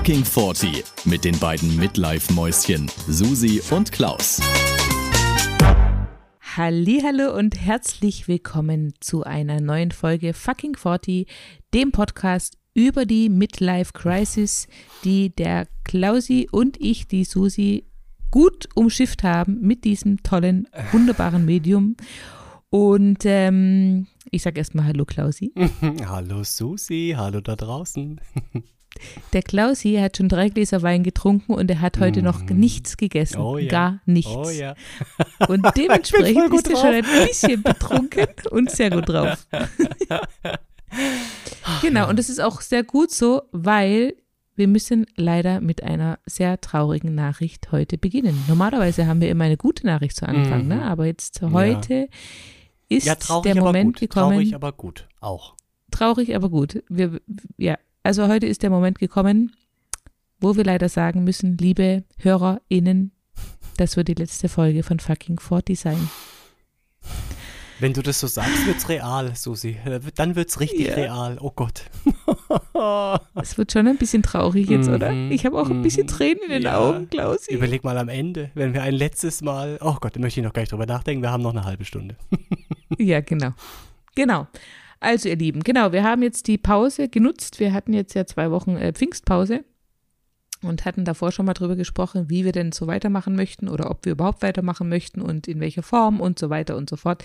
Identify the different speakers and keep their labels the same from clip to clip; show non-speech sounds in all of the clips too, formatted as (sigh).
Speaker 1: Fucking 40 mit den beiden Midlife-Mäuschen Susi und Klaus.
Speaker 2: Hallo und herzlich willkommen zu einer neuen Folge Fucking 40, dem Podcast über die Midlife Crisis, die der Klausi und ich, die Susi, gut umschifft haben mit diesem tollen, wunderbaren Medium. Und ähm, ich sage erstmal Hallo Klausi. (laughs)
Speaker 3: hallo Susi, hallo da draußen. (laughs)
Speaker 2: Der Klausi hat schon drei Gläser Wein getrunken und er hat heute noch mhm. nichts gegessen. Oh ja. Gar nichts. Oh ja. (laughs) Und (laughs) dementsprechend ist er schon ein bisschen betrunken und sehr gut drauf. (laughs) genau, und das ist auch sehr gut so, weil wir müssen leider mit einer sehr traurigen Nachricht heute beginnen. Normalerweise haben wir immer eine gute Nachricht zu Anfang, ne? mhm. ne? aber jetzt heute ja. ist ja, der Moment gekommen.
Speaker 3: Traurig, aber gut, auch.
Speaker 2: Traurig, aber gut. Wir, ja, also heute ist der Moment gekommen, wo wir leider sagen müssen, liebe HörerInnen, das wird die letzte Folge von fucking 40 sein.
Speaker 3: Wenn du das so sagst, wird's real, Susi. Dann wird's richtig yeah. real. Oh Gott. (laughs) (laughs)
Speaker 2: Es wird schon ein bisschen traurig jetzt, mm -hmm, oder? Ich habe auch ein bisschen mhm. Tränen in den ja. Augen, Klausi.
Speaker 3: Überleg mal am Ende, wenn wir ein letztes Mal. Oh Gott, da möchte ich noch gar nicht drüber nachdenken. Wir haben noch eine halbe Stunde.
Speaker 2: ja, genau. Genau. Also, ihr Lieben, genau, wir haben jetzt die Pause genutzt. Wir hatten jetzt ja zwei Wochen äh, Pfingstpause und hatten davor schon mal drüber gesprochen, wie wir denn so weitermachen möchten oder ob wir überhaupt weitermachen möchten und in welcher Form und so weiter und so fort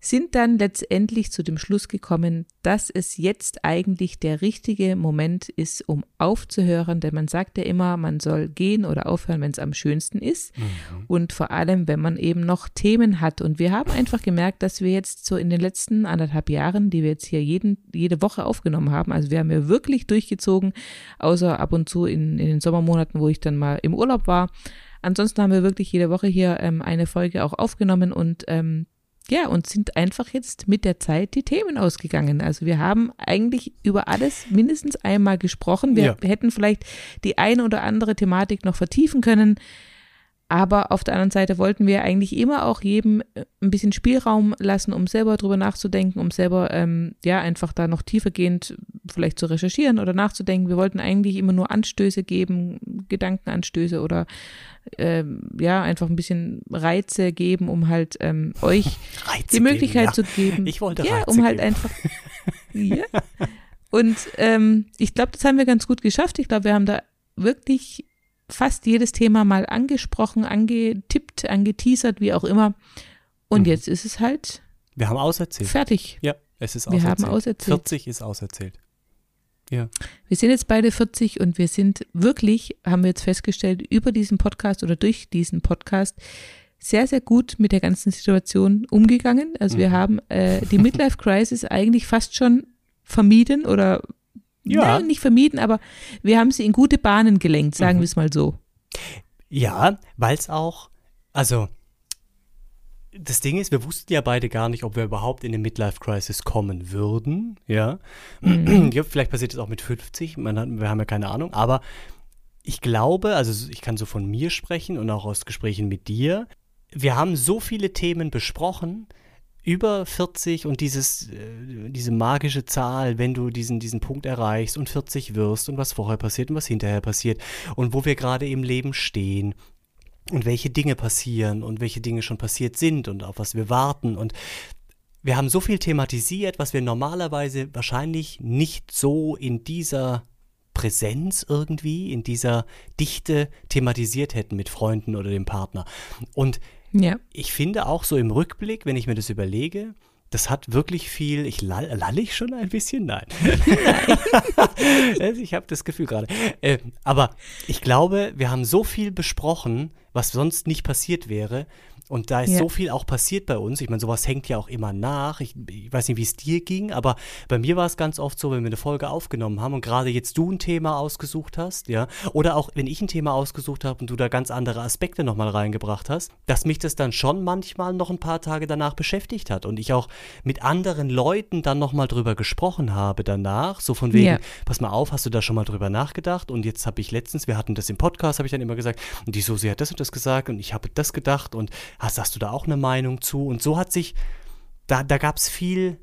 Speaker 2: sind dann letztendlich zu dem Schluss gekommen, dass es jetzt eigentlich der richtige Moment ist, um aufzuhören, denn man sagt ja immer, man soll gehen oder aufhören, wenn es am schönsten ist. Mhm. und vor allem, wenn man eben noch Themen hat. Und wir haben einfach gemerkt, dass wir jetzt so in den letzten anderthalb Jahren, die wir jetzt hier jeden, jede Woche aufgenommen haben, also wir haben ja wirklich durchgezogen, außer ab und zu in, in den Sommermonaten, wo ich dann mal im Urlaub war, Ansonsten haben wir wirklich jede Woche hier ähm, eine Folge auch aufgenommen und ähm, ja, und sind einfach jetzt mit der Zeit die Themen ausgegangen. Also wir haben eigentlich über alles mindestens einmal gesprochen. Wir ja. hätten vielleicht die eine oder andere Thematik noch vertiefen können. Aber auf der anderen Seite wollten wir eigentlich immer auch jedem äh, ein bisschen Spielraum lassen, um selber drüber nachzudenken, um selber ähm, ja einfach da noch tiefergehend vielleicht zu recherchieren oder nachzudenken. Wir wollten eigentlich immer nur Anstöße geben, Gedankenanstöße oder ähm, ja einfach ein bisschen Reize geben, um halt ähm, euch (laughs) Reize die Möglichkeit geben, ja. zu geben.
Speaker 3: Ich wollte
Speaker 2: ja,
Speaker 3: Reize
Speaker 2: um halt geben. einfach (laughs) ja. Und ähm, ich glaube, das haben wir ganz gut geschafft. Ich glaube, wir haben da wirklich fast jedes Thema mal angesprochen, angetippt, angeteasert, wie auch immer. Und mhm. jetzt ist es halt.
Speaker 3: Wir haben auserzählt.
Speaker 2: Fertig.
Speaker 3: Ja, es ist
Speaker 2: auserzählt. Wir haben auserzählt.
Speaker 3: 40 ist auserzählt. Ja.
Speaker 2: Wir sind jetzt beide 40 und wir sind wirklich, haben wir jetzt festgestellt, über diesen Podcast oder durch diesen Podcast sehr, sehr gut mit der ganzen Situation umgegangen. Also mhm. wir haben äh, die Midlife Crisis (laughs) eigentlich fast schon vermieden oder ja. Nein, nicht vermieden, aber wir haben sie in gute Bahnen gelenkt, sagen mhm. wir es mal so.
Speaker 3: Ja, weil es auch, also das Ding ist, wir wussten ja beide gar nicht, ob wir überhaupt in eine Midlife-Crisis kommen würden. Ja. Mhm. (clears throat) ja vielleicht passiert es auch mit 50, man hat, wir haben ja keine Ahnung, aber ich glaube, also ich kann so von mir sprechen und auch aus Gesprächen mit dir, wir haben so viele Themen besprochen, über 40 und dieses, äh, diese magische Zahl, wenn du diesen, diesen Punkt erreichst und 40 wirst und was vorher passiert und was hinterher passiert und wo wir gerade im Leben stehen und welche Dinge passieren und welche Dinge schon passiert sind und auf was wir warten und wir haben so viel thematisiert, was wir normalerweise wahrscheinlich nicht so in dieser Präsenz irgendwie, in dieser Dichte thematisiert hätten mit Freunden oder dem Partner. Und ja. Ich finde auch so im Rückblick, wenn ich mir das überlege, das hat wirklich viel. Ich lall, lall ich schon ein bisschen? Nein. (laughs) Also ich habe das Gefühl gerade. Äh, aber ich glaube, wir haben so viel besprochen, was sonst nicht passiert wäre. Und da ist ja. so viel auch passiert bei uns. Ich meine, sowas hängt ja auch immer nach. Ich, ich weiß nicht, wie es dir ging, aber bei mir war es ganz oft so, wenn wir eine Folge aufgenommen haben und gerade jetzt du ein Thema ausgesucht hast, ja, oder auch wenn ich ein Thema ausgesucht habe und du da ganz andere Aspekte nochmal reingebracht hast, dass mich das dann schon manchmal noch ein paar Tage danach beschäftigt hat und ich auch mit anderen Leuten dann nochmal drüber gesprochen habe danach, so von wegen, ja. pass mal auf, hast du da schon mal drüber nachgedacht? Und jetzt habe ich letztens, wir hatten das im Podcast, habe ich dann immer gesagt, und die Susi hat das und das gesagt und ich habe das gedacht und hast, hast du da auch eine Meinung zu? Und so hat sich, da, da gab es viel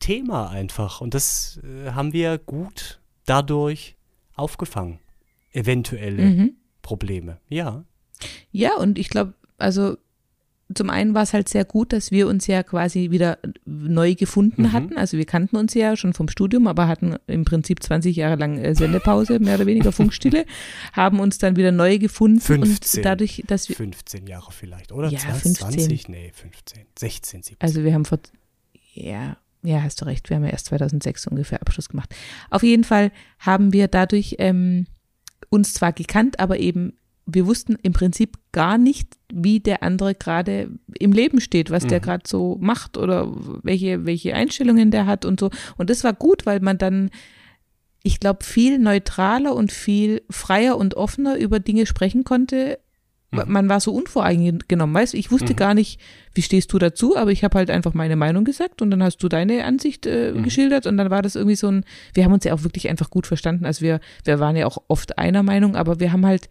Speaker 3: Thema einfach. Und das äh, haben wir gut dadurch aufgefangen. eventuelle
Speaker 2: Mhm.
Speaker 3: Probleme. Ja.
Speaker 2: Ja, und ich glaube, also zum einen war es halt sehr gut, dass wir uns ja quasi wieder neu gefunden
Speaker 3: Mhm.
Speaker 2: hatten. Also wir kannten uns ja schon vom Studium, aber hatten im Prinzip 20 Jahre lang äh, Sendepause, mehr oder weniger Funkstille, (laughs) haben uns dann wieder neu gefunden
Speaker 3: 15.
Speaker 2: und dadurch, dass wir,
Speaker 3: 15 Jahre vielleicht, oder?
Speaker 2: Ja,
Speaker 3: 20,
Speaker 2: 15.
Speaker 3: 20? Nee, 15. 16, 17.
Speaker 2: also wir haben vor, ja, ja, hast du recht, wir haben ja erst 2006 ungefähr Abschluss gemacht. Auf jeden Fall haben wir dadurch ähm, uns zwar gekannt, aber eben wir wussten im Prinzip gar nicht, wie der andere gerade im Leben steht, was der
Speaker 3: Mhm.
Speaker 2: gerade so macht oder welche, welche Einstellungen der hat und so. Und das war gut, weil man dann, ich glaube, viel neutraler und viel freier und offener über Dinge sprechen konnte.
Speaker 3: Mhm.
Speaker 2: Man war so unvoreingenommen, weißt du, ich wusste
Speaker 3: Mhm.
Speaker 2: gar nicht, wie stehst du dazu, aber ich habe halt einfach meine Meinung gesagt und dann hast du deine Ansicht äh,
Speaker 3: Mhm.
Speaker 2: geschildert und dann war das irgendwie so ein, wir haben uns ja auch wirklich einfach gut verstanden, also wir, wir waren ja auch oft einer Meinung, aber wir haben halt,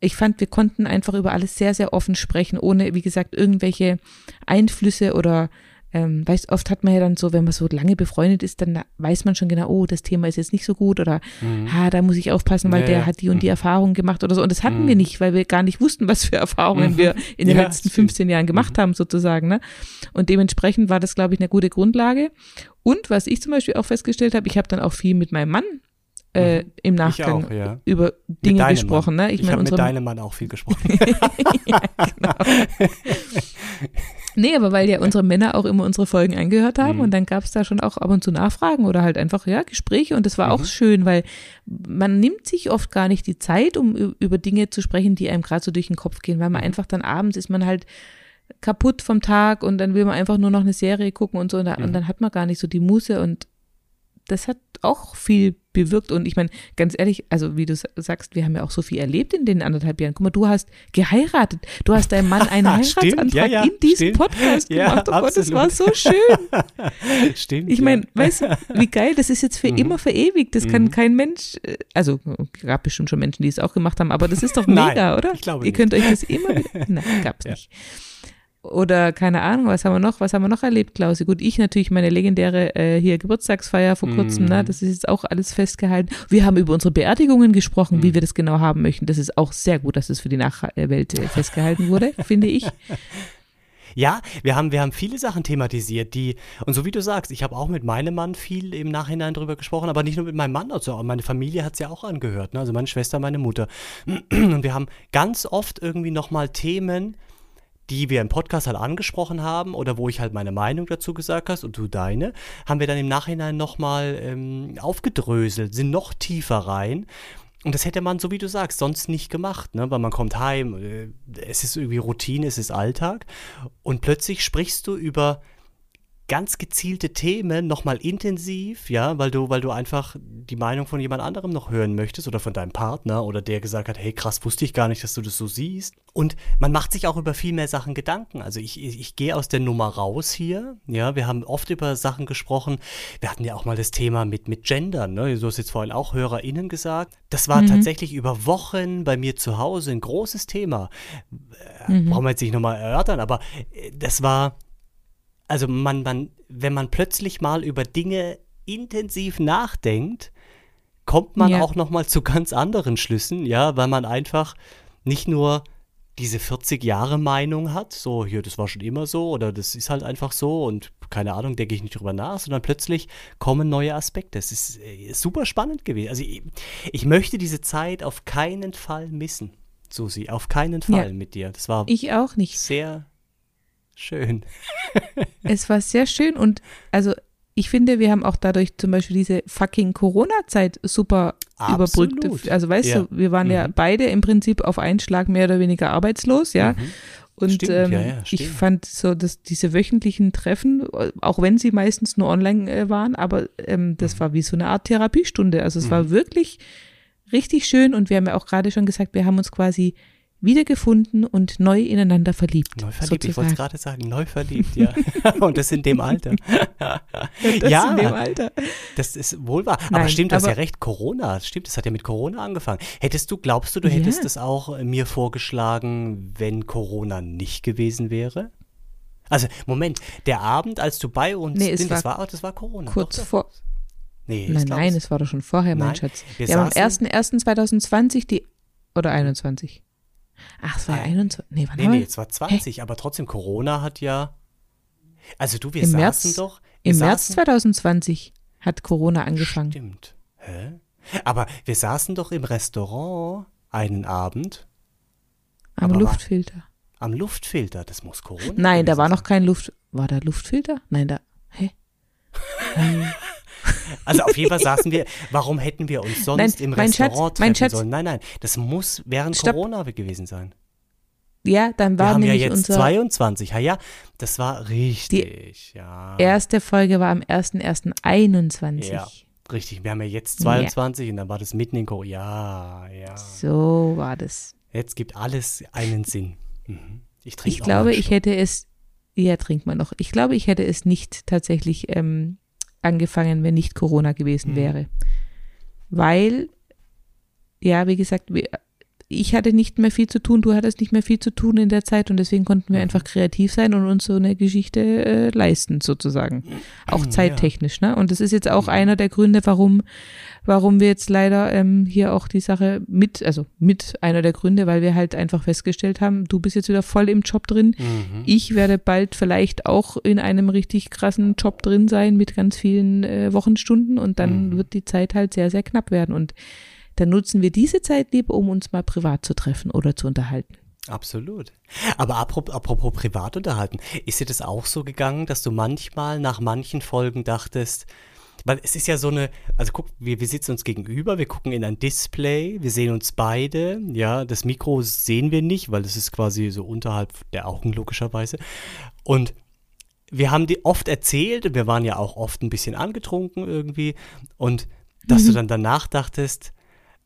Speaker 2: ich fand, wir konnten einfach über alles sehr, sehr offen sprechen, ohne, wie gesagt, irgendwelche Einflüsse oder ähm, weißt, oft hat man ja dann so, wenn man so lange befreundet ist, dann weiß man schon genau, oh, das Thema ist jetzt nicht so gut oder
Speaker 3: Mhm.
Speaker 2: ha, da muss ich aufpassen, weil
Speaker 3: Ja,
Speaker 2: der
Speaker 3: ja.
Speaker 2: hat die und die
Speaker 3: Mhm.
Speaker 2: Erfahrung gemacht oder so. Und das hatten
Speaker 3: Mhm.
Speaker 2: wir nicht, weil wir gar nicht wussten, was für Erfahrungen
Speaker 3: Mhm.
Speaker 2: wir in den
Speaker 3: Ja,
Speaker 2: letzten
Speaker 3: stimmt.
Speaker 2: 15 Jahren gemacht haben, sozusagen. Ne? Und dementsprechend war das, glaube ich, eine gute Grundlage. Und was ich zum Beispiel auch festgestellt habe, ich habe dann auch viel mit meinem Mann äh,
Speaker 3: Mhm.
Speaker 2: im
Speaker 3: Ich
Speaker 2: Nachgang
Speaker 3: auch, ja.
Speaker 2: über Dinge gesprochen.
Speaker 3: Mann.
Speaker 2: Ne?
Speaker 3: Ich,
Speaker 2: meine,
Speaker 3: habe mit deinem Mann auch viel gesprochen. (laughs) (laughs)
Speaker 2: ja, genau. nee, aber weil ja unsere Männer auch immer unsere Folgen angehört haben
Speaker 3: Mhm.
Speaker 2: und dann gab es da schon auch ab und zu Nachfragen oder halt einfach, ja, Gespräche und das war auch
Speaker 3: Mhm.
Speaker 2: schön, weil man nimmt sich oft gar nicht die Zeit, um über Dinge zu sprechen, die einem gerade so durch den Kopf gehen, weil man
Speaker 3: Mhm.
Speaker 2: einfach dann abends ist man halt kaputt vom Tag und dann will man einfach nur noch eine Serie gucken und so und, da, und
Speaker 3: Mhm.
Speaker 2: dann hat man gar nicht so die Muße und das hat auch viel bewirkt und ich meine, ganz ehrlich, also wie du sa- sagst, wir haben ja auch so viel erlebt in den anderthalb Jahren. Guck mal, du hast geheiratet, du hast deinem Mann (laughs) einen Heiratsantrag
Speaker 3: ja, ja,
Speaker 2: in diesem
Speaker 3: stimmt.
Speaker 2: Podcast
Speaker 3: Ja,
Speaker 2: gemacht. Oh Gott, das war so schön. (laughs)
Speaker 3: Stimmt.
Speaker 2: Ich meine, weißt du, wie geil, das ist jetzt für
Speaker 3: Mhm.
Speaker 2: immer verewigt. Das kann
Speaker 3: Mhm.
Speaker 2: kein Mensch, äh, also gab bestimmt schon Menschen, die es auch gemacht haben, aber das ist doch (laughs)
Speaker 3: Nein,
Speaker 2: mega, oder?
Speaker 3: ich glaube
Speaker 2: Ihr
Speaker 3: nicht.
Speaker 2: könnt euch das immer wieder, nein, gab's nicht. Oder keine Ahnung, was haben wir noch, was haben wir noch erlebt, Klausi? Gut, ich natürlich meine legendäre äh, hier Geburtstagsfeier vor kurzem,
Speaker 3: Mhm.
Speaker 2: ne? das ist jetzt auch alles festgehalten. Wir haben über unsere Beerdigungen gesprochen, wie
Speaker 3: Mhm.
Speaker 2: wir das genau haben möchten. Das ist auch sehr gut, dass es für die Nachwelt äh, festgehalten wurde, (laughs) finde ich.
Speaker 3: Ja, wir haben, wir haben viele Sachen thematisiert, die, und so wie du sagst, ich habe auch mit meinem Mann viel im Nachhinein drüber gesprochen, aber nicht nur mit meinem Mann, also auch meine Familie hat es ja auch angehört, ne? also meine Schwester, meine Mutter. (clears throat) Und wir haben ganz oft irgendwie nochmal Themen, die wir im Podcast halt angesprochen haben oder wo ich halt meine Meinung dazu gesagt hast und du deine, haben wir dann im Nachhinein nochmal ähm, aufgedröselt, sind noch tiefer rein. Und das hätte man, so wie du sagst, sonst nicht gemacht, ne? weil man kommt heim, äh, es ist irgendwie Routine, es ist Alltag und plötzlich sprichst du über ganz gezielte Themen nochmal intensiv, ja, weil du, weil du einfach die Meinung von jemand anderem noch hören möchtest oder von deinem Partner oder der gesagt hat, hey krass, wusste ich gar nicht, dass du das so siehst. Und man macht sich auch über viel mehr Sachen Gedanken. Also ich, ich, ich gehe aus der Nummer raus hier, ja, wir haben oft über Sachen gesprochen. Wir hatten ja auch mal das Thema mit, mit Gendern, ne? Du hast jetzt vorhin auch HörerInnen gesagt. Das war
Speaker 2: Mhm.
Speaker 3: tatsächlich über Wochen bei mir zu Hause ein großes Thema. Äh,
Speaker 2: Mhm.
Speaker 3: Brauchen wir jetzt nicht nochmal erörtern, aber äh, das war also man, man, wenn man plötzlich mal über Dinge intensiv nachdenkt, kommt man
Speaker 2: Ja.
Speaker 3: auch noch mal zu ganz anderen Schlüssen, ja, weil man einfach nicht nur diese 40 Jahre Meinung hat, so hier, das war schon immer so oder das ist halt einfach so und keine Ahnung, denke ich nicht drüber nach, sondern plötzlich kommen neue Aspekte. Es ist äh, super spannend gewesen. Also ich, ich möchte diese Zeit auf keinen Fall missen, Susi, auf keinen Fall
Speaker 2: Ja.
Speaker 3: mit dir. Das war
Speaker 2: Ich auch nicht.
Speaker 3: sehr schön. (laughs)
Speaker 2: Es war sehr schön und also ich finde, wir haben auch dadurch zum Beispiel diese fucking Corona-Zeit super
Speaker 3: Absolut.
Speaker 2: überbrückt. Also weißt
Speaker 3: Ja.
Speaker 2: du, wir waren ja
Speaker 3: Mhm.
Speaker 2: beide im Prinzip auf einen Schlag mehr oder weniger arbeitslos, ja.
Speaker 3: Mhm.
Speaker 2: Und
Speaker 3: Stimmt,
Speaker 2: ähm,
Speaker 3: ja, ja,
Speaker 2: ich fand so, dass diese wöchentlichen Treffen, auch wenn sie meistens nur online äh, waren, aber ähm, das
Speaker 3: Mhm.
Speaker 2: war wie so eine Art Therapiestunde. Also es war wirklich richtig schön und wir haben ja auch gerade schon gesagt, wir haben uns quasi wiedergefunden und neu ineinander verliebt.
Speaker 3: Neu verliebt, ich wollte
Speaker 2: sozusagen.
Speaker 3: es gerade sagen, neu verliebt, ja. (laughs) Und das in dem Alter.
Speaker 2: Das
Speaker 3: ja,
Speaker 2: in dem Alter.
Speaker 3: das ist wohl wahr. Aber
Speaker 2: Nein,
Speaker 3: stimmt, du hast ja
Speaker 2: aber-
Speaker 3: recht, Corona, stimmt, das hat ja mit Corona angefangen. Hättest du, glaubst du, du
Speaker 2: Ja.
Speaker 3: hättest das auch äh, mir vorgeschlagen, wenn Corona nicht gewesen wäre? Also, Moment, der Abend, als du bei uns,
Speaker 2: Nee, es
Speaker 3: das
Speaker 2: war
Speaker 3: war, das war Corona.
Speaker 2: Kurz
Speaker 3: doch, doch.
Speaker 2: vor,
Speaker 3: Nee,
Speaker 2: Nein, nein,
Speaker 3: es-
Speaker 2: es war doch schon vorher, mein
Speaker 3: Nein,
Speaker 2: Schatz.
Speaker 3: wir
Speaker 2: Wir, haben am
Speaker 3: saßen-
Speaker 2: 1.1.2020 die, oder 21. Ach, es war
Speaker 3: Hä?
Speaker 2: 21. Nee, wann
Speaker 3: Nee, nee, es war 20, aber trotzdem, Corona hat ja. Also du, wir
Speaker 2: Im
Speaker 3: saßen
Speaker 2: März-
Speaker 3: doch.
Speaker 2: Im März
Speaker 3: saßen,
Speaker 2: 2020 hat Corona angefangen.
Speaker 3: Stimmt. Hä? Aber wir saßen doch im Restaurant einen Abend
Speaker 2: Am
Speaker 3: aber war-
Speaker 2: Luftfilter.
Speaker 3: am Luftfilter. Das muss Corona.
Speaker 2: Nein, da war noch kein Luft. War da Luftfilter? Nein, da. Hä? (laughs)
Speaker 3: Also auf jeden Fall saßen wir. Warum hätten wir uns sonst
Speaker 2: Nein,
Speaker 3: im
Speaker 2: Schatz,
Speaker 3: Restaurant
Speaker 2: mein
Speaker 3: treffen
Speaker 2: Schatz.
Speaker 3: sollen? Nein, nein. Das muss während
Speaker 2: Stopp.
Speaker 3: Corona gewesen sein.
Speaker 2: Ja, dann
Speaker 3: Wir
Speaker 2: war
Speaker 3: haben ja jetzt
Speaker 2: unser
Speaker 3: 22. Ja, ja, das war richtig. ja.
Speaker 2: erste Folge war am 1.1.21.
Speaker 3: Ja. Richtig, wir haben ja jetzt 22 und dann war das mitten in Corona. Ja, ja.
Speaker 2: So war das.
Speaker 3: Jetzt gibt alles einen Sinn. Mhm. Ich trinke
Speaker 2: Ich glaube, ich hätte es, ja, trinkt man noch. Ich glaube, ich hätte es nicht tatsächlich ähm, angefangen, wenn nicht Corona gewesen
Speaker 3: Mhm.
Speaker 2: wäre. Weil, ja, wie gesagt, wir, ich hatte nicht mehr viel zu tun, du hattest nicht mehr viel zu tun in der Zeit und deswegen konnten wir
Speaker 3: Mhm.
Speaker 2: einfach kreativ sein und uns so eine Geschichte äh, leisten, sozusagen. Auch zeittechnisch, ne? Und das ist jetzt auch einer der Gründe, warum, warum wir jetzt leider ähm, hier auch die Sache mit, also mit einer der Gründe, weil wir halt einfach festgestellt haben, du bist jetzt wieder voll im Job drin.
Speaker 3: Mhm.
Speaker 2: Ich werde bald vielleicht auch in einem richtig krassen Job drin sein mit ganz vielen äh, Wochenstunden und dann
Speaker 3: Mhm.
Speaker 2: wird die Zeit halt sehr, sehr knapp werden. Und dann nutzen wir diese Zeit lieber, um uns mal privat zu treffen oder zu unterhalten.
Speaker 3: Absolut. Aber apropos, apropos privat unterhalten, ist dir das auch so gegangen, dass du manchmal nach manchen Folgen dachtest, weil es ist ja so eine, also guck, wir, wir sitzen uns gegenüber, wir gucken in ein Display, wir sehen uns beide, ja, das Mikro sehen wir nicht, weil es ist quasi so unterhalb der Augen logischerweise. Und wir haben die oft erzählt und wir waren ja auch oft ein bisschen angetrunken irgendwie und dass du dann danach dachtest,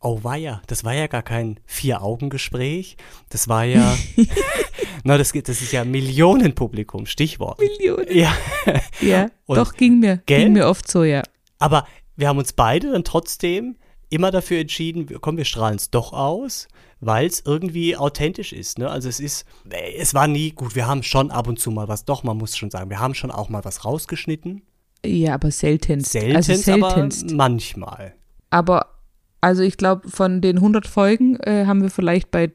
Speaker 3: oh weia, das war ja gar kein Vier-Augen-Gespräch, das war ja, (laughs) (laughs) na, das, geht- das ist ja Millionenpublikum, Stichwort.
Speaker 2: Millionen.
Speaker 3: Ja, (laughs)
Speaker 2: Ja,
Speaker 3: Und-
Speaker 2: doch, ging mir.
Speaker 3: Gell?
Speaker 2: Ging mir oft so, ja.
Speaker 3: aber wir haben uns beide dann trotzdem immer dafür entschieden, wir- komm, wir strahlen es doch aus, weil es irgendwie authentisch ist. Ne? Also es ist, äh, es war nie gut, wir haben schon ab und zu mal was, doch, man muss schon sagen, wir haben schon auch mal was rausgeschnitten.
Speaker 2: Ja, aber seltenst.
Speaker 3: Seltenst,
Speaker 2: also seltenst.
Speaker 3: aber manchmal.
Speaker 2: Aber, also ich glaube, von den 100 Folgen äh, haben wir vielleicht bei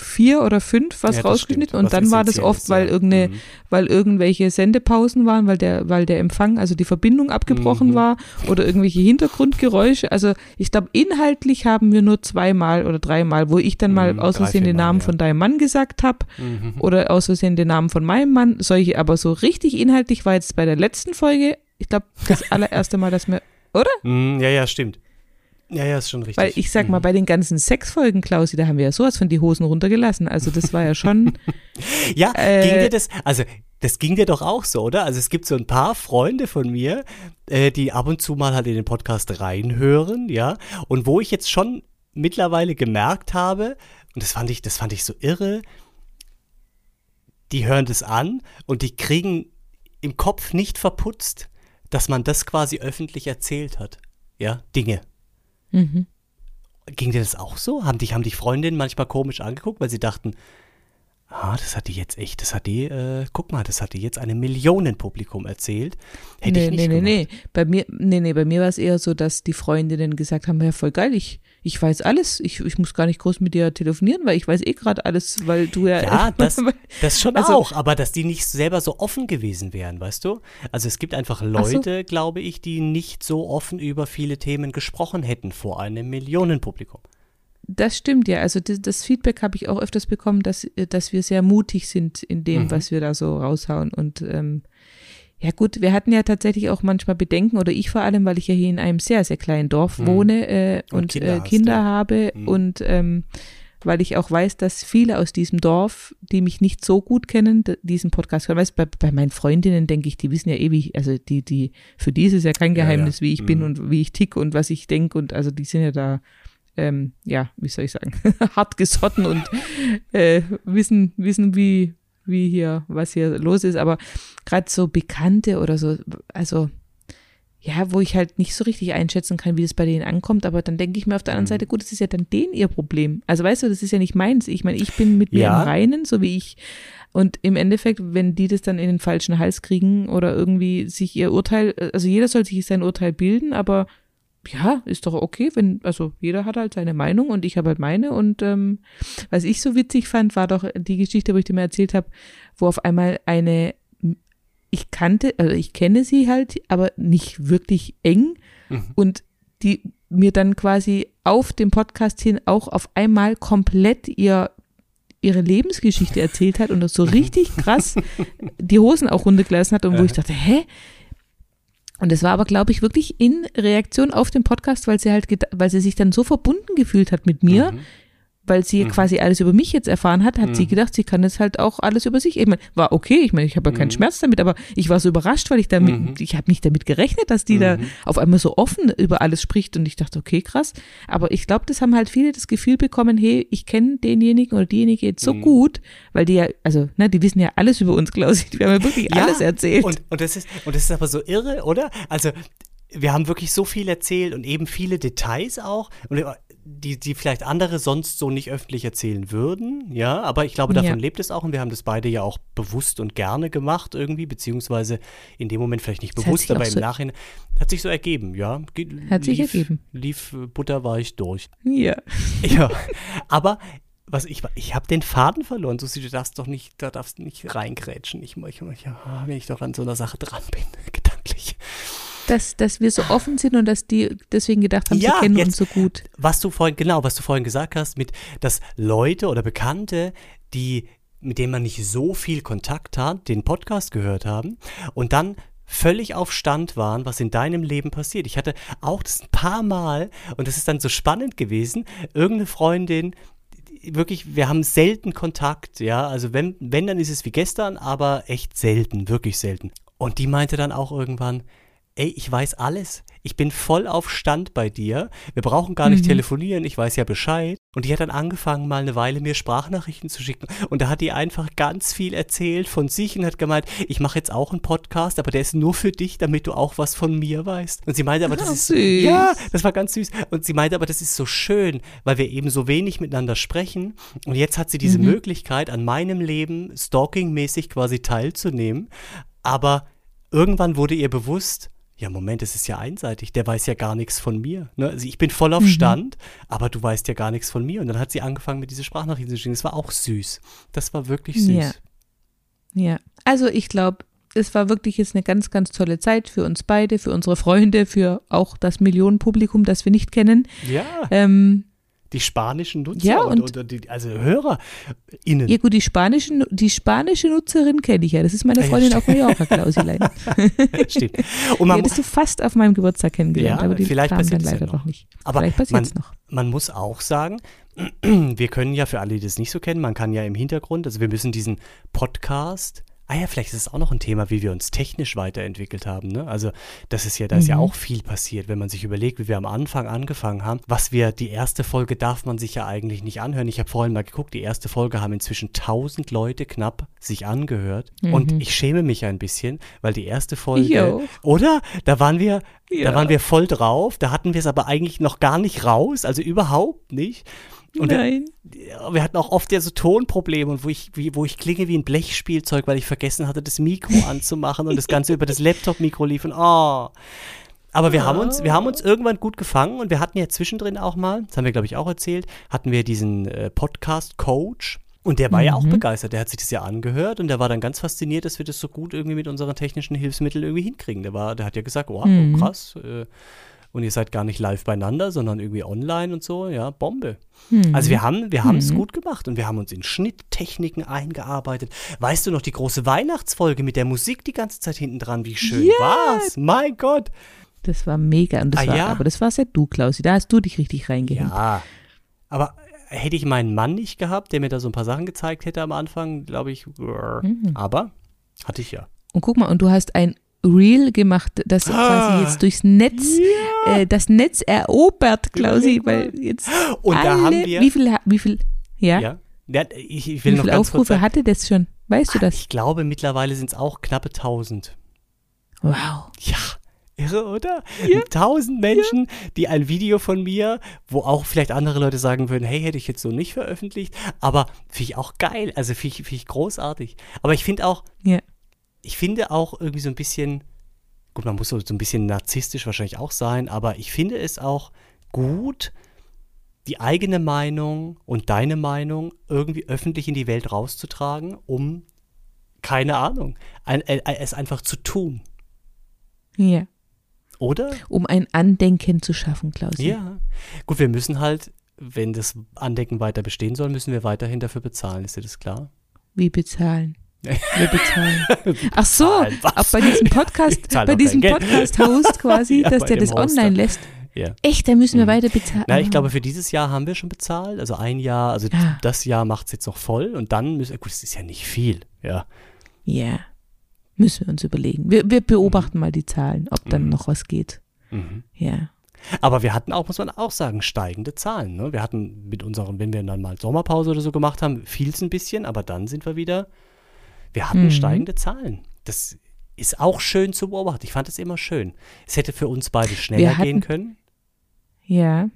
Speaker 2: vier oder fünf was
Speaker 3: Ja,
Speaker 2: rausgeschnitten und
Speaker 3: was
Speaker 2: dann war das oft, weil irgendeine,
Speaker 3: Mhm.
Speaker 2: weil irgendwelche Sendepausen waren, weil der, weil der Empfang, also die Verbindung abgebrochen
Speaker 3: Mhm.
Speaker 2: war oder irgendwelche Hintergrundgeräusche. Also ich glaube, inhaltlich haben wir nur zweimal oder dreimal, wo ich dann mal
Speaker 3: Mhm,
Speaker 2: aus
Speaker 3: drei,
Speaker 2: Versehen den Namen
Speaker 3: ja.
Speaker 2: von deinem Mann gesagt habe
Speaker 3: Mhm.
Speaker 2: oder aus Versehen den Namen von meinem Mann. Solche, aber so richtig inhaltlich war jetzt bei der letzten Folge, ich glaube, das (laughs) allererste Mal, dass wir
Speaker 3: Mhm, ja, ja, stimmt. Ja, ja, ist schon richtig.
Speaker 2: Weil ich sag mal,
Speaker 3: Mhm.
Speaker 2: bei den ganzen Sexfolgen, Klausi, da haben wir ja sowas von die Hosen runtergelassen. Also das war ja schon, (laughs)
Speaker 3: Ja,
Speaker 2: Äh,
Speaker 3: ging dir das, also das ging dir doch auch so, oder? Also es gibt so ein paar Freunde von mir, äh, die ab und zu mal halt in den Podcast reinhören, ja, und wo ich jetzt schon mittlerweile gemerkt habe, und das fand ich, das fand ich so irre, die hören das an und die kriegen im Kopf nicht verputzt, dass man das quasi öffentlich erzählt hat. Ja, Dinge.
Speaker 2: Mhm.
Speaker 3: Ging dir das auch so? Haben dich, haben dich Freundinnen manchmal komisch angeguckt, weil sie dachten, ah, das hat die jetzt echt, das hat die, äh, guck mal, das hat die jetzt einem Millionenpublikum erzählt. Hätte
Speaker 2: nee,
Speaker 3: ich nicht
Speaker 2: nee, nee, nee. Bei mir, nee, nee, bei mir war es eher so, dass die Freundinnen gesagt haben, ja, voll geil, ich, ich weiß alles, ich, ich muss gar nicht groß mit dir telefonieren, weil ich weiß eh gerade alles, weil du ja.
Speaker 3: Ja, (laughs) das, das schon
Speaker 2: Also-
Speaker 3: auch, aber dass die nicht selber so offen gewesen wären, weißt du? Also es gibt einfach
Speaker 2: so.
Speaker 3: Leute, glaube ich, die nicht so offen über viele Themen gesprochen hätten vor einem Millionenpublikum.
Speaker 2: Das stimmt ja. Also das, das Feedback habe ich auch öfters bekommen, dass, dass wir sehr mutig sind in dem,
Speaker 3: Mhm.
Speaker 2: was wir da so raushauen. Und ähm, ja gut, wir hatten ja tatsächlich auch manchmal Bedenken, oder ich vor allem, weil ich ja hier in einem sehr, sehr kleinen Dorf
Speaker 3: Mhm.
Speaker 2: wohne äh,
Speaker 3: Und
Speaker 2: und,
Speaker 3: Kinder
Speaker 2: äh, Kinder
Speaker 3: ja.
Speaker 2: habe
Speaker 3: Mhm.
Speaker 2: und ähm, weil ich auch weiß, dass viele aus diesem Dorf, die mich nicht so gut kennen, diesen Podcast hören. Weißt, bei, bei meinen Freundinnen denke ich, die wissen ja ewig, also die, die, für die ist es ja kein
Speaker 3: Ja, ja.
Speaker 2: Geheimnis, wie ich bin
Speaker 3: Mhm.
Speaker 2: und wie ich tick und was ich denke und also die sind ja da ähm, ja, wie soll ich sagen, (laughs) hart gesotten und äh, wissen, wissen, wie, wie hier, was hier los ist. Aber gerade so Bekannte oder so, also ja, wo ich halt nicht so richtig einschätzen kann, wie es bei denen ankommt, aber dann denke ich mir auf der anderen
Speaker 3: Mhm.
Speaker 2: Seite, gut, das ist ja dann denen ihr Problem. Also weißt du, das ist ja nicht meins. Ich meine, ich bin mit mir
Speaker 3: Ja.
Speaker 2: im Reinen, so wie ich. Und im Endeffekt, wenn die das dann in den falschen Hals kriegen oder irgendwie sich ihr Urteil, also jeder soll sich sein Urteil bilden, aber ja, ist doch okay, wenn, also jeder hat halt seine Meinung und ich habe halt meine. Und ähm, was ich so witzig fand, war doch die Geschichte, wo ich dir mal erzählt habe, wo auf einmal eine, ich kannte, also ich kenne sie halt, aber nicht wirklich eng
Speaker 3: Mhm.
Speaker 2: und die mir dann quasi auf dem Podcast hin auch auf einmal komplett ihr ihre Lebensgeschichte erzählt hat und das so richtig krass (laughs) die Hosen auch runtergelassen hat und wo ich dachte, hä? Und das war aber, glaube ich, wirklich in Reaktion auf den Podcast, weil sie halt, weil sie sich dann so verbunden gefühlt hat mit mir,
Speaker 3: Mhm.
Speaker 2: Weil sie quasi alles über mich jetzt erfahren hat, hat sie gedacht, sie kann jetzt halt auch alles über sich. Ich meine, war okay, ich meine, ich habe ja keinen Schmerz damit, aber ich war so überrascht, weil ich damit,
Speaker 3: Mhm.
Speaker 2: ich habe nicht damit gerechnet, dass die da auf einmal so offen über alles spricht und ich dachte, okay, krass. Aber ich glaube, das haben halt viele das Gefühl bekommen, hey, ich kenne denjenigen oder diejenige jetzt so gut, weil die ja, also, ne, die wissen ja alles über uns, Klaus. Wir haben ja wirklich alles erzählt.
Speaker 3: Und, und, das ist, und das ist aber so irre, oder? Also, wir haben wirklich so viel erzählt und eben viele Details auch, und die, die vielleicht andere sonst so nicht öffentlich erzählen würden, ja, aber ich glaube, davon
Speaker 2: Ja.
Speaker 3: lebt es auch und wir haben das beide ja auch bewusst und gerne gemacht irgendwie, beziehungsweise in dem Moment vielleicht nicht
Speaker 2: Das
Speaker 3: bewusst,
Speaker 2: sich
Speaker 3: aber im
Speaker 2: so-
Speaker 3: Nachhinein hat sich so ergeben, ja. Ge-
Speaker 2: Hat sich
Speaker 3: lief,
Speaker 2: ergeben.
Speaker 3: Lief äh, butterweich durch.
Speaker 2: ja. (laughs)
Speaker 3: Ja, aber was ich, ich habe den Faden verloren. Susi, du darfst doch nicht, da darfst du nicht reingrätschen. Ich, ich, ich, ja, wenn ich doch an so einer Sache dran bin, (laughs) gedanklich.
Speaker 2: Dass, dass wir so offen sind und dass die deswegen gedacht haben,
Speaker 3: Ja,
Speaker 2: sie kennen
Speaker 3: jetzt-
Speaker 2: uns so gut.
Speaker 3: Was du vorhin, genau, was du vorhin gesagt hast, mit, dass Leute oder Bekannte, die, mit denen man nicht so viel Kontakt hat, den Podcast gehört haben und dann völlig auf Stand waren, was in deinem Leben passiert. Ich hatte auch das ein paar Mal und das ist dann so spannend gewesen, irgendeine Freundin, wirklich, wir haben selten Kontakt, ja, also wenn, wenn, dann ist es wie gestern, aber echt selten, wirklich selten. Und die meinte dann auch irgendwann, ey, ich weiß alles. Ich bin voll auf Stand bei dir. Wir brauchen gar nicht telefonieren, ich weiß ja Bescheid. Und die hat dann angefangen, mal eine Weile mir Sprachnachrichten zu schicken. Und da hat die einfach ganz viel erzählt von sich und hat gemeint, ich mache jetzt auch einen Podcast, aber der ist nur für dich, damit du auch was von mir weißt. Und sie meinte aber, das
Speaker 2: Ah,
Speaker 3: ist
Speaker 2: süß.
Speaker 3: ja, das war ganz süß. Und sie meinte aber, das ist so schön, weil wir eben so wenig miteinander sprechen. Und jetzt hat sie diese Möglichkeit, an meinem Leben stalkingmäßig quasi teilzunehmen. Aber irgendwann wurde ihr bewusst, ja, Moment, es ist ja einseitig, der weiß ja gar nichts von mir. Ne? Also ich bin voll auf Stand, aber du weißt ja gar nichts von mir. Und dann hat sie angefangen, mit diese Sprachnachrichten zu schicken. Das war auch süß. Das war wirklich süß.
Speaker 2: Ja. Ja, also ich glaube, es war wirklich jetzt eine ganz, ganz tolle Zeit für uns beide, für unsere Freunde, für auch das Millionenpublikum, das wir nicht kennen.
Speaker 3: Ja,
Speaker 2: Ähm,
Speaker 3: die spanischen Nutzer
Speaker 2: Ja,
Speaker 3: und,
Speaker 2: und-
Speaker 3: und, die, also HörerInnen.
Speaker 2: ja gut, die spanische, die spanische Nutzerin kenne ich ja. Das ist meine
Speaker 3: Ah, ja,
Speaker 2: Freundin
Speaker 3: stimmt.
Speaker 2: auf Mallorca, Klausilein. (laughs)
Speaker 3: Stimmt. (laughs) Und
Speaker 2: Die
Speaker 3: man,
Speaker 2: hättest du fast auf meinem Geburtstag kennengelernt,
Speaker 3: Ja,
Speaker 2: aber die
Speaker 3: vielleicht
Speaker 2: kam
Speaker 3: passiert
Speaker 2: dann
Speaker 3: es ja
Speaker 2: leider
Speaker 3: noch.
Speaker 2: noch nicht.
Speaker 3: Aber
Speaker 2: vielleicht
Speaker 3: man-
Speaker 2: passiert es noch.
Speaker 3: Man muss auch sagen, (clears throat) wir können ja für alle, die das nicht so kennen, man kann ja im Hintergrund, also wir müssen diesen Podcast, ah ja, vielleicht ist es auch noch ein Thema, wie wir uns technisch weiterentwickelt haben. Ne? Also das ist ja, da ist ja
Speaker 2: Mhm.
Speaker 3: auch viel passiert, wenn man sich überlegt, wie wir am Anfang angefangen haben. Was wir, die erste Folge darf man sich ja eigentlich nicht anhören. Ich habe vorhin mal geguckt, die erste Folge haben inzwischen 1000 Leute knapp sich angehört. Und ich schäme mich ein bisschen, weil die erste Folge,
Speaker 2: Mhm. Auch.
Speaker 3: oder? Da waren wir, da
Speaker 2: Ja.
Speaker 3: waren wir voll drauf. Da hatten wir es aber eigentlich noch gar nicht raus, also überhaupt nicht. Und wir,
Speaker 2: Nein.
Speaker 3: wir hatten auch oft ja so Tonprobleme und wo ich, wie, wo ich klinge wie ein Blechspielzeug, weil ich vergessen hatte, das Mikro (laughs) anzumachen und das Ganze über das Laptop-Mikro lief und oh. Aber wir haben uns, wir haben uns irgendwann gut gefangen und wir hatten ja zwischendrin auch mal, das haben wir glaube ich auch erzählt, hatten wir diesen äh, Podcast-Coach. Und der war ja auch begeistert, der hat sich das ja angehört und der war dann ganz fasziniert, dass wir das so gut irgendwie mit unseren technischen Hilfsmitteln irgendwie hinkriegen. Der war, der hat ja gesagt, wow, krass, äh, und ihr seid gar nicht live beieinander, sondern irgendwie online und so, ja, Bombe. Also wir haben wir haben es gut gemacht und wir haben uns in Schnitttechniken eingearbeitet. Weißt du noch die große Weihnachtsfolge mit der Musik die ganze Zeit hinten dran, wie schön
Speaker 2: Ja.
Speaker 3: war's? Mein Gott.
Speaker 2: Das war mega. Und das
Speaker 3: Ah,
Speaker 2: war,
Speaker 3: ja?
Speaker 2: aber das warst ja du, Klausi. Da hast du dich richtig reingehängt.
Speaker 3: Ja. Aber hätte ich meinen Mann nicht gehabt, der mir da so ein paar Sachen gezeigt hätte am Anfang, glaube ich, aber hatte ich ja.
Speaker 2: Und guck mal, und du hast ein Reel gemacht, das
Speaker 3: Ah.
Speaker 2: quasi jetzt durchs Netz, äh, das Netz erobert, Klausi, weil jetzt
Speaker 3: Und
Speaker 2: alle,
Speaker 3: da haben wir
Speaker 2: wie viel, wie viel, ja,
Speaker 3: ja, ja ich, ich will
Speaker 2: wie viele Aufrufe hatte das schon? Weißt du das?
Speaker 3: ich glaube mittlerweile sind es auch knappe 1000.
Speaker 2: Wow.
Speaker 3: Ja, Irre, oder? Ja. Tausend Menschen, ja. die ein Video von mir, wo auch vielleicht andere Leute sagen würden, hey, hätte ich jetzt so nicht veröffentlicht, aber finde ich auch geil, also finde ich, find ich großartig. Aber ich finde auch, ja. Ich finde auch irgendwie so ein bisschen, gut, man muss so, so ein bisschen narzisstisch wahrscheinlich auch sein, aber ich finde es auch gut, die eigene Meinung und deine Meinung irgendwie öffentlich in die Welt rauszutragen, um, keine Ahnung, ein, äh, es einfach zu tun.
Speaker 2: Ja.
Speaker 3: Oder?
Speaker 2: Um ein Andenken zu schaffen, Klaus.
Speaker 3: Ja. Gut, wir müssen halt, wenn das Andenken weiter bestehen soll, müssen wir weiterhin dafür bezahlen. Ist dir das klar?
Speaker 2: Wie bezahlen? (laughs) Wir bezahlen. Ach so, auch bei diesem (laughs) Podcast, bei diesem Podcast-Host (laughs) quasi, ja, dass der das Hoster. online lässt. Ja. Echt, da müssen wir mhm. weiter bezahlen.
Speaker 3: Na, ich glaube, für dieses Jahr haben wir schon bezahlt. Also ein Jahr, also ah. das Jahr macht es jetzt noch voll und dann müssen, gut, das ist ja nicht viel, ja.
Speaker 2: Ja. Müssen wir uns überlegen. Wir, wir beobachten mhm. mal die Zahlen, ob dann mhm. noch was geht. Mhm. Ja.
Speaker 3: Aber wir hatten auch, muss man auch sagen, steigende Zahlen. Ne? Wir hatten mit unseren, wenn wir dann mal Sommerpause oder so gemacht haben, fiel es ein bisschen, aber dann sind wir wieder, wir hatten mhm. steigende Zahlen. Das ist auch schön zu beobachten. Ich fand es immer schön. Es hätte für uns beide schneller hatten, gehen können.
Speaker 2: Ja.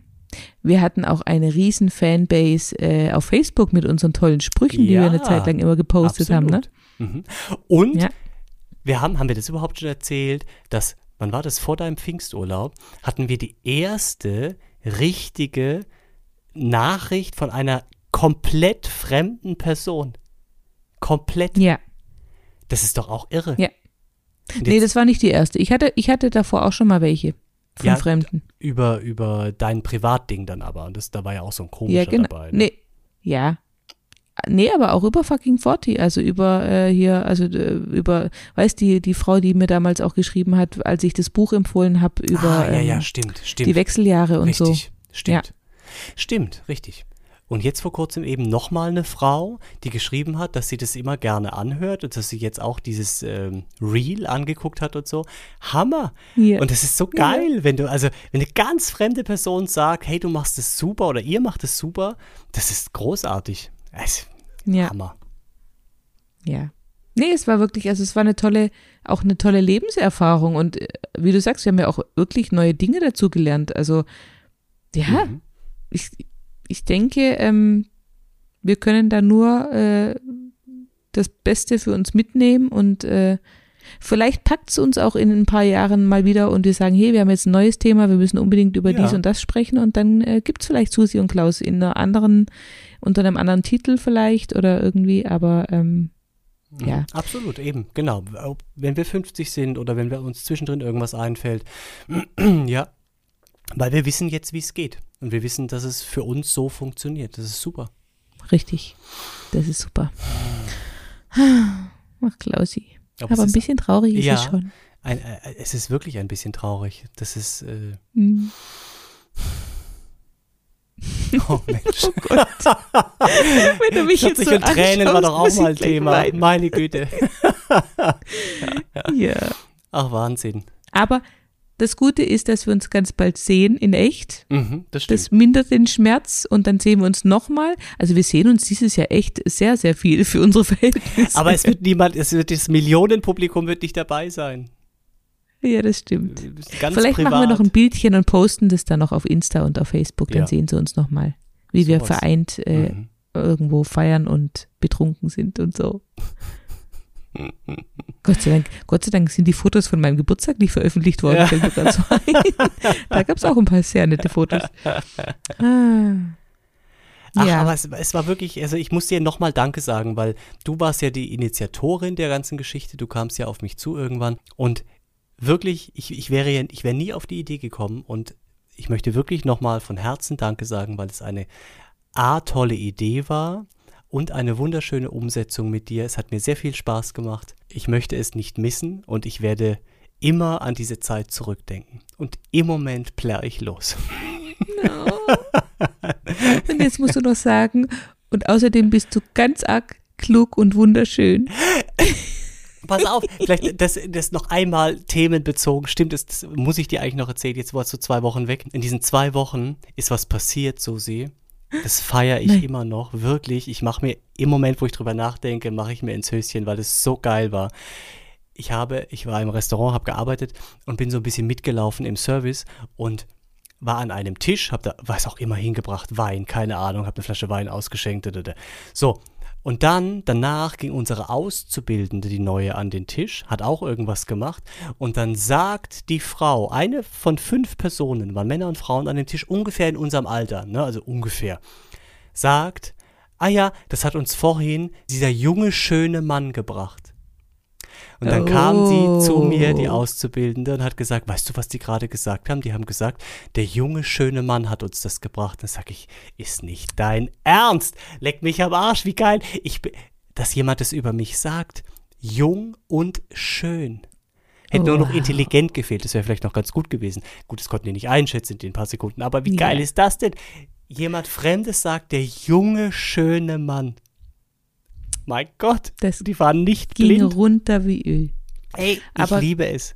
Speaker 2: Wir hatten auch eine riesen Fanbase äh, auf Facebook mit unseren tollen Sprüchen, ja, die wir eine Zeit lang immer gepostet absolut. haben.
Speaker 3: Ne? Mhm. Und ja wir haben, haben wir das überhaupt schon erzählt, dass, wann war das, vor deinem Pfingsturlaub, hatten wir die erste richtige Nachricht von einer komplett fremden Person. Komplett.
Speaker 2: Ja.
Speaker 3: Das ist doch auch irre.
Speaker 2: Ja. nee, das war nicht die erste. Ich hatte, ich hatte davor auch schon mal welche von ja, Fremden.
Speaker 3: Über, über dein Privatding dann aber. Und das, da war ja auch so ein komischer
Speaker 2: ja, genau.
Speaker 3: dabei. Ne?
Speaker 2: Nee. Ja, Nee, aber auch über fucking 40, also über äh, hier, also äh, über, weißt die die Frau, die mir damals auch geschrieben hat, als ich das Buch empfohlen habe über ah,
Speaker 3: ja, ja, ähm, stimmt, stimmt.
Speaker 2: die Wechseljahre und
Speaker 3: richtig,
Speaker 2: so.
Speaker 3: Stimmt, ja. stimmt, richtig. Und jetzt vor kurzem eben nochmal eine Frau, die geschrieben hat, dass sie das immer gerne anhört und dass sie jetzt auch dieses ähm, Reel angeguckt hat und so. Hammer! Yeah. Und das ist so geil, yeah. wenn du, also wenn eine ganz fremde Person sagt, hey, du machst es super oder ihr macht es super, das ist großartig. Also, ja. Hammer.
Speaker 2: Ja. Nee, es war wirklich, also es war eine tolle, auch eine tolle Lebenserfahrung und äh, wie du sagst, wir haben ja auch wirklich neue Dinge dazu gelernt. Also, ja, mhm. ich, ich denke, ähm, wir können da nur äh, das Beste für uns mitnehmen und äh, Vielleicht packt es uns auch in ein paar Jahren mal wieder und wir sagen, hey, wir haben jetzt ein neues Thema, wir müssen unbedingt über ja. dies und das sprechen und dann äh, gibt es vielleicht Susi und Klaus in einer anderen, unter einem anderen Titel vielleicht oder irgendwie, aber ähm, mhm. ja.
Speaker 3: Absolut, eben, genau. Wenn wir 50 sind oder wenn wir uns zwischendrin irgendwas einfällt, (clears throat) ja, weil wir wissen jetzt, wie es geht. Und wir wissen, dass es für uns so funktioniert. Das ist super.
Speaker 2: Richtig. Das ist super. (sighs) Ach, Klausi. Aber, Aber ein bisschen traurig ist ja, es schon.
Speaker 3: Ein, äh, es ist wirklich ein bisschen traurig. Das ist. Äh, mm. (laughs) Oh Mensch. Oh Gott. (laughs)
Speaker 2: Wenn du mich jetzt so und
Speaker 3: Tränen war doch auch mal ein Thema. Weinen. Meine Güte. (laughs)
Speaker 2: ja. ja.
Speaker 3: Ach, Wahnsinn.
Speaker 2: Aber das Gute ist, dass wir uns ganz bald sehen in echt.
Speaker 3: Mhm, das.
Speaker 2: Das mindert den Schmerz und dann sehen wir uns nochmal. Also wir sehen uns dieses Jahr echt sehr, sehr viel für unsere Verhältnisse.
Speaker 3: Aber es wird niemand, es wird das Millionenpublikum wird nicht dabei sein.
Speaker 2: Ja, das stimmt. Ganz Vielleicht privat. machen wir noch ein Bildchen und posten das dann noch auf Insta und auf Facebook, dann ja. sehen sie uns nochmal, wie so wir vereint äh, mhm. irgendwo feiern und betrunken sind und so. Gott sei, Dank, Gott sei Dank sind die Fotos von meinem Geburtstag nicht veröffentlicht worden. Ja. da gab es auch ein paar sehr nette Fotos. Ah.
Speaker 3: Ach, ja. aber es, es, war wirklich, also ich muss dir nochmal Danke sagen, weil du warst ja die Initiatorin der ganzen Geschichte, du kamst ja auf mich zu irgendwann und wirklich, ich, ich wäre ja, ich wäre nie auf die Idee gekommen und ich möchte wirklich nochmal von Herzen Danke sagen, weil es eine A, tolle Idee war und eine wunderschöne Umsetzung mit dir. Es hat mir sehr viel Spaß gemacht. Ich möchte es nicht missen und ich werde immer an diese Zeit zurückdenken. Und im Moment plärr ich los. No.
Speaker 2: Und jetzt musst du noch sagen, und außerdem bist du ganz arg klug und wunderschön.
Speaker 3: Pass auf, vielleicht das, das noch einmal themenbezogen. Stimmt, das, das muss ich dir eigentlich noch erzählen. Jetzt warst du zwei Wochen weg. In diesen zwei Wochen ist was passiert, Susi. Das feiere ich Nein. immer noch, wirklich. Ich mache mir im Moment, wo ich drüber nachdenke, mache ich mir ins Höschen, weil es so geil war. ich habe, ich war im Restaurant, habe gearbeitet und bin so ein bisschen mitgelaufen im Service und war an einem Tisch, habe da, was auch immer hingebracht, Wein, keine Ahnung, habe eine Flasche Wein ausgeschenkt. So, und dann, danach ging unsere Auszubildende, die neue, an den Tisch, hat auch irgendwas gemacht. Und dann sagt die Frau, eine von fünf Personen, waren Männer und Frauen an dem Tisch, ungefähr in unserem Alter, ne, also ungefähr, sagt, ah ja, das hat uns vorhin dieser junge, schöne Mann gebracht. Und dann oh. kam sie zu mir, die oh. Auszubildende, und hat gesagt, weißt du, was die gerade gesagt haben? Die haben gesagt, der junge, schöne Mann hat uns das gebracht. Dann sage ich, ist nicht dein Ernst. Leck mich am Arsch, wie geil. Ich, dass jemand es über mich sagt. Jung und schön. Hätte oh, nur noch intelligent gefehlt, das wäre vielleicht noch ganz gut gewesen. Gut, das konnten die nicht einschätzen in den paar Sekunden, aber wie ja. geil ist das denn? Jemand Fremdes sagt, der junge, schöne Mann. Mein Gott, das die waren nicht
Speaker 2: ging
Speaker 3: blind.
Speaker 2: runter wie Öl.
Speaker 3: Ey, Aber, ich liebe es.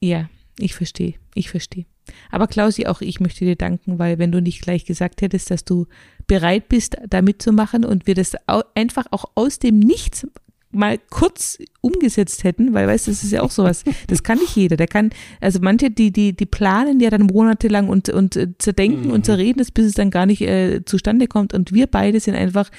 Speaker 2: Ja, ich verstehe, ich verstehe. Aber Klausi, auch ich möchte dir danken, weil wenn du nicht gleich gesagt hättest, dass du bereit bist, da mitzumachen und wir das einfach auch aus dem Nichts mal kurz umgesetzt hätten, weil weißt du, das ist ja auch sowas, (laughs) das kann nicht jeder. Der kann, also manche, die, die, die planen ja dann monatelang und, und äh, zerdenken mhm. und zerreden es, bis es dann gar nicht äh, zustande kommt. Und wir beide sind einfach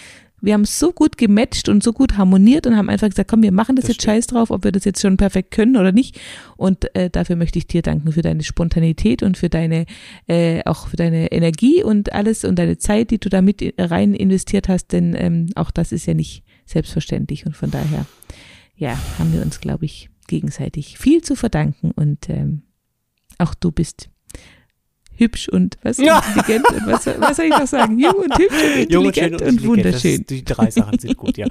Speaker 2: wir haben so gut gematcht und so gut harmoniert und haben einfach gesagt, komm, wir machen das, das jetzt stimmt. scheiß drauf, ob wir das jetzt schon perfekt können oder nicht. Und äh, dafür möchte ich dir danken für deine Spontanität und für deine, äh, auch für deine Energie und alles und deine Zeit, die du da mit rein investiert hast, denn ähm, auch das ist ja nicht selbstverständlich und von daher, ja, haben wir uns, glaube ich, gegenseitig viel zu verdanken und ähm, auch du bist hübsch und was ja. intelligent und was, was soll ich noch sagen? Jung und hübsch und intelligent und, und, wunderschön.
Speaker 3: Das, die drei Sachen sind gut, ja.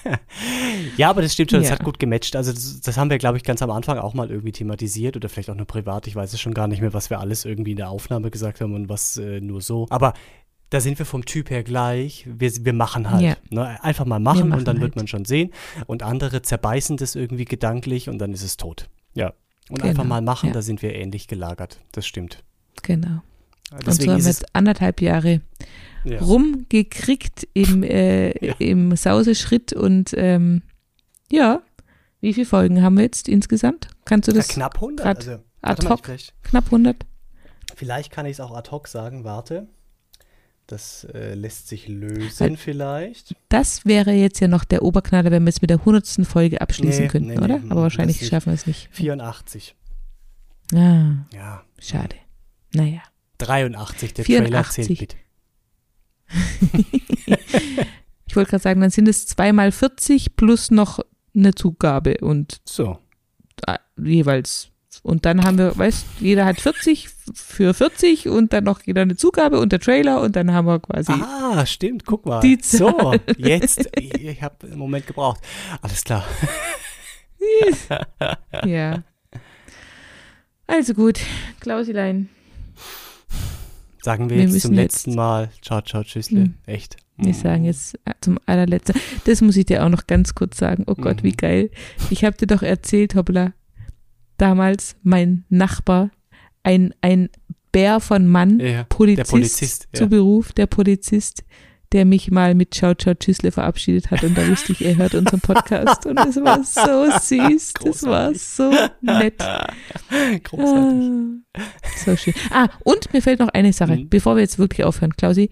Speaker 3: (laughs) ja, aber das stimmt schon, ja. hat gut gematcht. Also das, das haben wir, glaube ich, ganz am Anfang auch mal irgendwie thematisiert oder vielleicht auch nur privat. Ich weiß es schon gar nicht mehr, was wir alles irgendwie in der Aufnahme gesagt haben und was äh, nur so. Aber da sind wir vom Typ her gleich. Wir, wir machen halt. Ja. Ne? Einfach mal machen, machen und dann halt. wird man schon sehen. Und andere zerbeißen das irgendwie gedanklich und dann ist es tot. Ja. Und genau. einfach mal machen, ja. da sind wir ähnlich gelagert. Das stimmt.
Speaker 2: Genau. Deswegen und so haben wir jetzt anderthalb Jahre ja. rumgekriegt im, äh, ja. im Sauseschritt und ähm, ja, wie viele Folgen haben wir jetzt insgesamt? Kannst du das?
Speaker 3: Ja, knapp 100. Also,
Speaker 2: ad hoc, knapp 100.
Speaker 3: Vielleicht kann ich es auch ad hoc sagen, warte. Das äh, lässt sich lösen Weil, vielleicht.
Speaker 2: Das wäre jetzt ja noch der Oberknaller, wenn wir es mit der 100. Folge abschließen nee, könnten, nee, oder? Nee, Aber wahrscheinlich schaffen wir es nicht.
Speaker 3: 84.
Speaker 2: Ah, ja. Schade. Naja.
Speaker 3: 83, der 84. Trailer zählt (laughs)
Speaker 2: ich wollte gerade sagen, dann sind es zweimal 40 plus noch eine Zugabe und
Speaker 3: so.
Speaker 2: jeweils. Und dann haben wir, weißt jeder hat 40 für 40 und dann noch jeder eine Zugabe und der Trailer und dann haben wir quasi.
Speaker 3: Ah, stimmt, guck mal. Die so, jetzt, ich habe einen Moment gebraucht. Alles klar. (laughs)
Speaker 2: ja. Also gut, Klausilein.
Speaker 3: Sagen wir, wir jetzt zum letzten jetzt, Mal Ciao, ciao, tschüssle. Mhm. Echt.
Speaker 2: Wir mhm. sagen jetzt äh, zum allerletzten. Das muss ich dir auch noch ganz kurz sagen. Oh Gott, mhm. wie geil. Ich habe dir doch erzählt, hoppla, damals mein Nachbar, ein, ein Bär von Mann, ja, Polizist, Polizist ja. zu Beruf, der Polizist, der mich mal mit Ciao Ciao Tschüssle verabschiedet hat und da wusste ich, er hört unseren Podcast und es war so süß, das war so nett. Großartig. Ah, so schön. Ah, und mir fällt noch eine Sache, mhm. bevor wir jetzt wirklich aufhören, Klausi.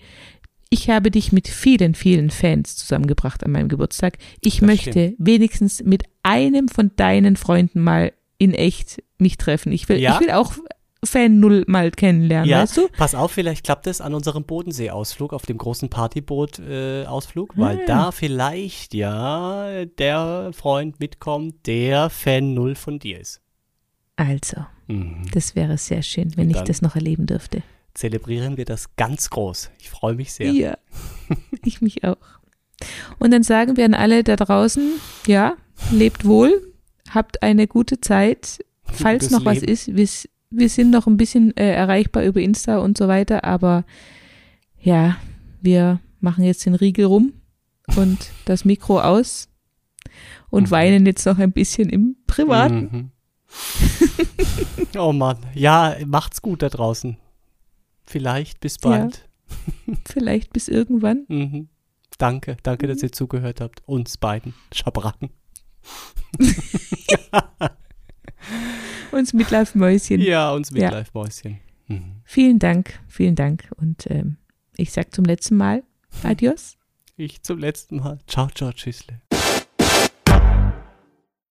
Speaker 2: Ich habe dich mit vielen, vielen Fans zusammengebracht an meinem Geburtstag. Ich das möchte stimmt. wenigstens mit einem von deinen Freunden mal in echt mich treffen. Ich will, ja? ich will auch Fan Null mal kennenlernen, ja, weißt du?
Speaker 3: Pass auf, vielleicht klappt es an unserem Bodensee-Ausflug, auf dem großen Partyboot-Ausflug, äh, weil hm. da vielleicht ja der Freund mitkommt, der Fan Null von dir ist.
Speaker 2: Also, mhm. das wäre sehr schön, wenn ich das noch erleben dürfte.
Speaker 3: Zelebrieren wir das ganz groß. Ich freue mich sehr.
Speaker 2: Ja, (laughs) ich mich auch. Und dann sagen wir an alle da draußen, ja, lebt wohl, habt eine gute Zeit. Falls noch Leben. was ist, wisst wir sind noch ein bisschen äh, erreichbar über Insta und so weiter, aber ja, wir machen jetzt den Riegel rum und das Mikro aus und mhm. weinen jetzt noch ein bisschen im Privaten. Mhm.
Speaker 3: oh Mann, ja, macht's gut da draußen. Vielleicht bis bald.
Speaker 2: Ja, (laughs) vielleicht bis irgendwann.
Speaker 3: Mhm. Danke, danke, dass mhm. ihr zugehört habt. Uns beiden Schabracken. (laughs) (laughs)
Speaker 2: uns Midlife-Mäuschen.
Speaker 3: Ja, uns
Speaker 2: Ja.
Speaker 3: Midlife-Mäuschen. Mhm.
Speaker 2: Vielen Dank, vielen Dank. Und ähm, ich sag zum letzten Mal Adios.
Speaker 3: Ich zum letzten Mal. Ciao, ciao, tschüssle.